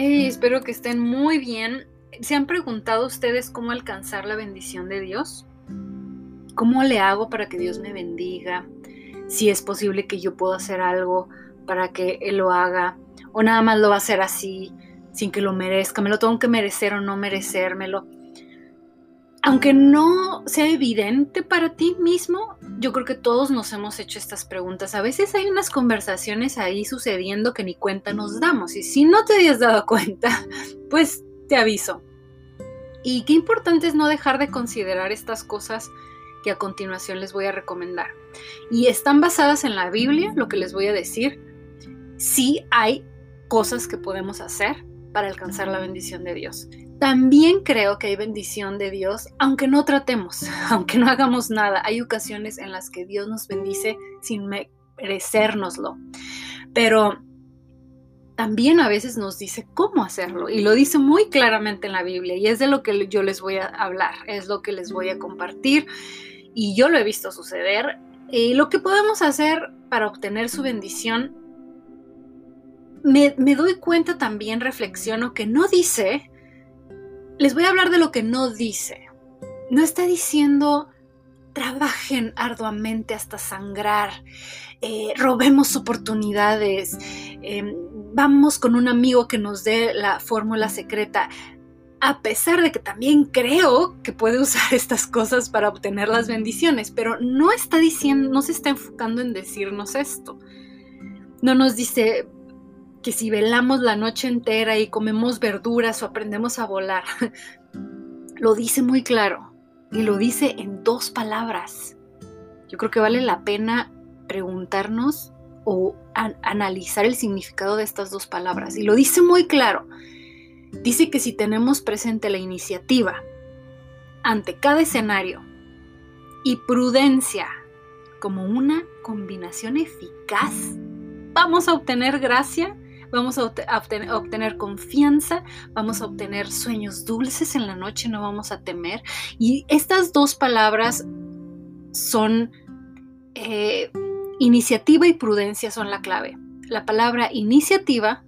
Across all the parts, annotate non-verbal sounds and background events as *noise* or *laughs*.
espero que estén muy bien. ¿Se han preguntado ustedes cómo alcanzar la bendición de Dios? ¿Cómo le hago para que Dios me bendiga? Si es posible que yo pueda hacer algo para que Él lo haga, o nada más lo va a hacer así, sin que lo merezca, me lo tengo que merecer o no merecérmelo aunque no sea evidente para ti mismo, yo creo que todos nos hemos hecho estas preguntas. A veces hay unas conversaciones ahí sucediendo que ni cuenta nos damos. Y si no te habías dado *laughs* cuenta, pues te aviso. Y qué importante es no dejar de considerar estas cosas que a continuación les voy a recomendar. Y están basadas en la Biblia, lo que les voy a decir. Sí hay cosas que podemos hacer para alcanzar la bendición de Dios. También creo que hay bendición de Dios, aunque no tratemos, *laughs* aunque no hagamos nada. Hay ocasiones en las que Dios nos bendice sin merecérnoslo. Pero también a veces nos dice cómo hacerlo y lo dice muy claramente en la Biblia y es de lo que yo les voy a hablar, es lo que les voy a compartir y yo lo he visto suceder. Y lo que podemos hacer para obtener su bendición, me, me doy cuenta también, reflexiono que no dice les voy a hablar de lo que no dice. No está diciendo trabajen arduamente hasta sangrar, eh, robemos oportunidades, em, vamos con un amigo que nos dé la fórmula secreta. A pesar de que también creo que puede usar *laughs* estas cosas para obtener las bendiciones, pero no está diciendo, no se está enfocando en decirnos esto. No nos dice, que si velamos la noche entera y comemos verduras o aprendemos a volar. *laughs* lo dice muy claro y lo dice en dos palabras. Yo creo que vale la pena preguntarnos o analizar el significado de estas dos palabras. Y lo dice muy claro. Dice que si tenemos presente la iniciativa ante cada escenario y prudencia como una combinación eficaz, vamos a obtener gracia vamos a, obtener, confianza, vamos a obtener sueños dulces en la noche, no vamos a temer. Y estas dos palabras son eh, iniciativa y prudencia son la clave. La palabra iniciativa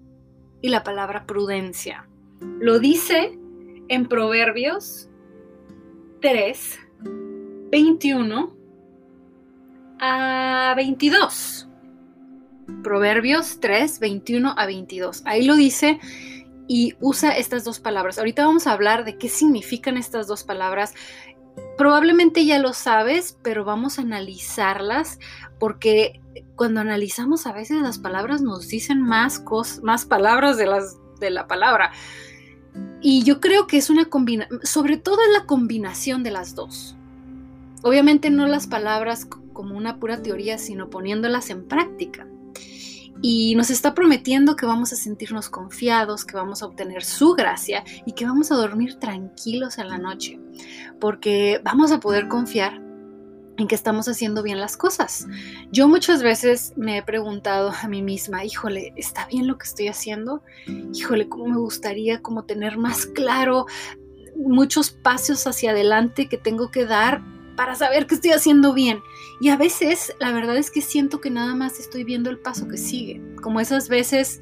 y la palabra prudencia. Lo dice en Proverbios 3, 21 a 22. Proverbios 3, 21 a 22. Ahí lo dice y usa estas dos palabras. Ahorita vamos a hablar de qué significan estas dos palabras. Probablemente ya lo sabes, pero vamos a analizarlas porque cuando analizamos a veces las palabras nos dicen más, más palabras de, las, de la palabra. Y yo creo que es una combinación, sobre todo es la combinación de las dos. Obviamente no las palabras como una pura teoría, sino poniéndolas en práctica y nos está prometiendo que vamos a sentirnos confiados, que vamos a obtener su gracia y que vamos a dormir tranquilos en la noche, porque vamos a poder confiar en que estamos haciendo bien las cosas. Yo muchas veces me he preguntado a mí misma, híjole, ¿está bien lo que estoy haciendo? Híjole, ¿cómo me gustaría como tener más claro muchos pasos hacia adelante que tengo que dar para saber que estoy haciendo bien. Y a veces la verdad es que siento que nada más estoy viendo el paso que sigue. Como esas veces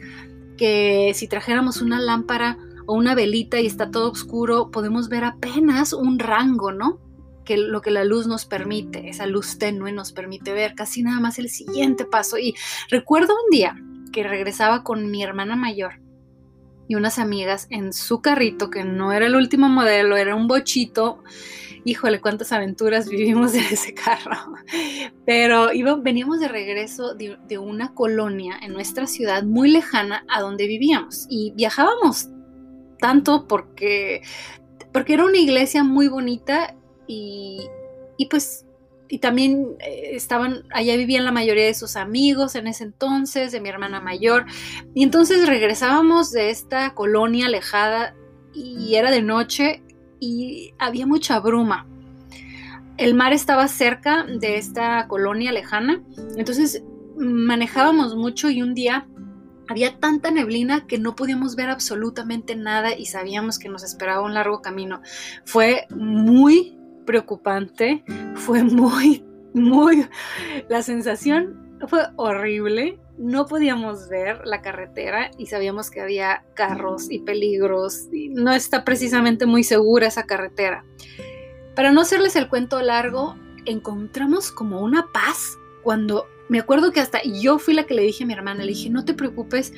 que si trajéramos una lámpara o una velita y está todo oscuro, podemos ver apenas un rango, ¿no? Que lo que la luz nos permite, esa luz tenue nos permite ver casi nada más el siguiente paso. Y recuerdo un día que regresaba con mi hermana mayor y unas amigas en su carrito, que no era el último modelo, era un bochito híjole, cuántas aventuras vivimos en ese carro. *laughs* Pero veníamos de regreso de, una colonia en nuestra ciudad muy lejana a donde vivíamos y viajábamos tanto porque, porque era una iglesia muy bonita y, y pues y también eh, estaban, allá vivían la mayoría de sus amigos en ese entonces, de mi hermana mayor. Y entonces regresábamos de esta colonia alejada y era de noche y había mucha bruma. El mar estaba cerca de esta colonia lejana, entonces manejábamos mucho y un día había tanta neblina que no podíamos ver absolutamente nada y sabíamos que nos esperaba un largo camino. Fue muy preocupante, fue muy, muy... La sensación fue horrible. No podíamos ver la carretera y sabíamos que había carros y peligros. No está precisamente muy segura esa carretera. Para no hacerles el cuento largo, encontramos como una paz cuando me acuerdo que hasta yo fui la que le dije a mi hermana, le dije, no te preocupes,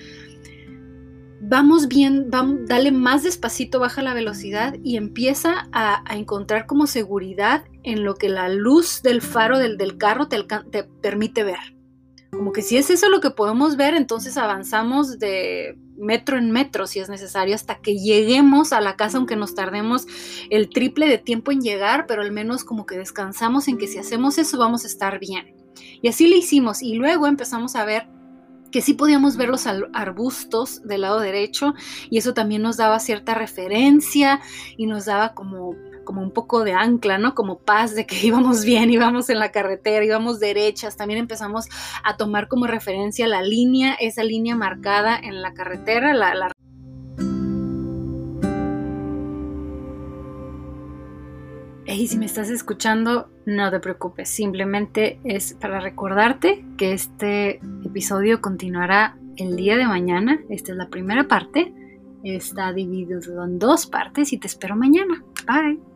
vamos bien, dale más despacito, baja la velocidad y empieza a, encontrar como seguridad en lo que la luz del faro del, del carro te, te permite ver. Como que si es eso lo que podemos ver, entonces avanzamos de metro en metro si es necesario hasta que lleguemos a la casa, aunque nos tardemos el triple de tiempo en llegar, pero al menos como que descansamos en que si hacemos eso vamos a estar bien. Y así lo hicimos y luego empezamos a ver que sí podíamos ver los arbustos del lado derecho y eso también nos daba cierta referencia y nos daba como, como un poco de ancla, ¿no? Como paz de que *laughs* íbamos bien, íbamos en la carretera, íbamos derechas. También empezamos a tomar como referencia la línea, esa línea marcada en la carretera, la, la Y si me estás escuchando, no te preocupes, simplemente es para recordarte que este episodio continuará el día de mañana. Esta es la primera parte, está dividido en dos partes y te espero mañana. Bye.